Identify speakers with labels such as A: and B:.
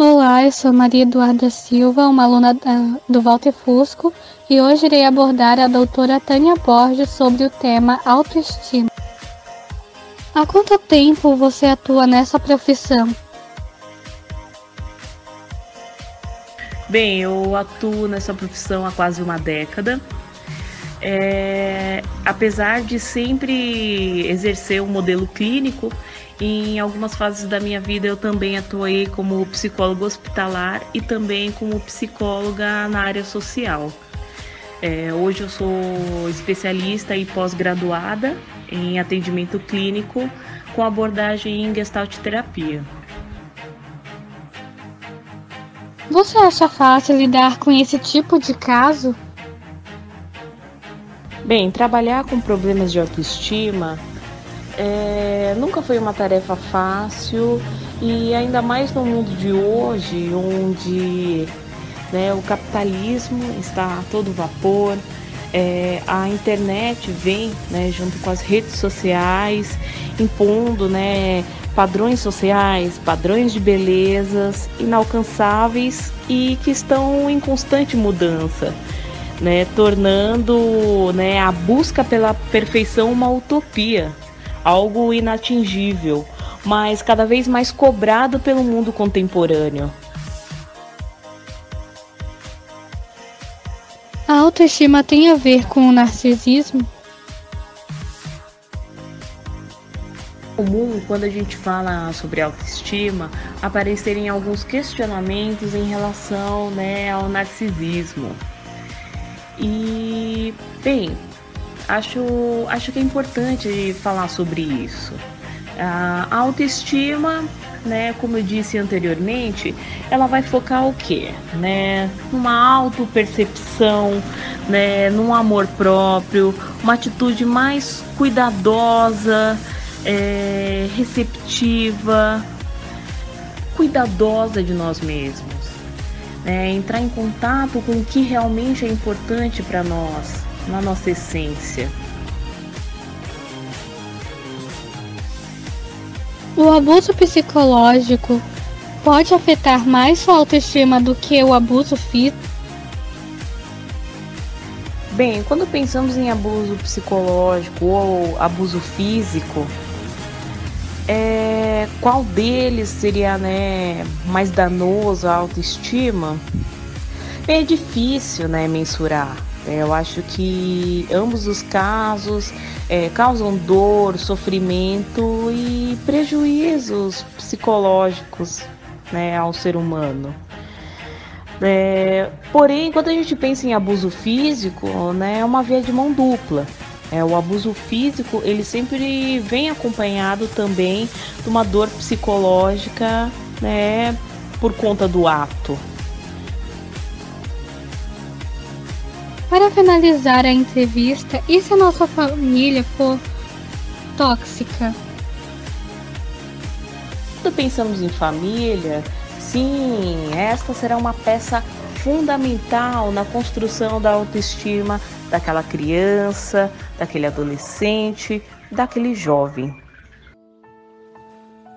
A: Olá, eu sou Maria Eduarda Silva, uma aluna do Walter Fusco, e hoje irei abordar a doutora Tânia Borges sobre o tema autoestima. Há quanto tempo você atua nessa profissão?
B: Bem, eu atuo nessa profissão há quase uma década. É, apesar de sempre exercer um modelo clínico, em algumas fases da minha vida eu também atuei como psicóloga hospitalar e também como psicóloga na área social. É, hoje eu sou especialista e pós-graduada em atendimento clínico com abordagem em gestalt terapia.
A: Você acha fácil lidar com esse tipo de caso?
B: Bem, trabalhar com problemas de autoestima é, nunca foi uma tarefa fácil e ainda mais no mundo de hoje, onde né, o capitalismo está a todo vapor, é, a internet vem né, junto com as redes sociais, impondo né, padrões sociais, padrões de belezas inalcançáveis e que estão em constante mudança. Né, tornando né, a busca pela perfeição uma utopia algo inatingível, mas cada vez mais cobrado pelo mundo contemporâneo.
A: A autoestima tem a ver com o narcisismo?
B: comum quando a gente fala sobre autoestima aparecerem alguns questionamentos em relação né, ao narcisismo. E, bem, acho, acho que é importante falar sobre isso. A autoestima, né, como eu disse anteriormente, ela vai focar o quê? Né? Numa autopercepção, né, num amor próprio, uma atitude mais cuidadosa, é, receptiva, cuidadosa de nós mesmos. Né? Entrar em contato com o que realmente é importante para nós, na nossa essência.
A: O abuso psicológico pode afetar mais sua autoestima do que o abuso físico?
B: Bem, quando pensamos em abuso psicológico ou abuso físico, é, qual deles seria né, mais danoso à autoestima? É difícil né, mensurar. É, eu acho que ambos os casos é, causam dor, sofrimento e prejuízos psicológicos né, ao ser humano. É, porém, quando a gente pensa em abuso físico, né, é uma via de mão dupla. É, o abuso físico ele sempre vem acompanhado também de uma dor psicológica, né, por conta do ato.
A: Para finalizar a entrevista, e se a nossa família for tóxica?
B: Quando pensamos em família, sim, esta será uma peça fundamental na construção da autoestima daquela criança, daquele adolescente, daquele jovem.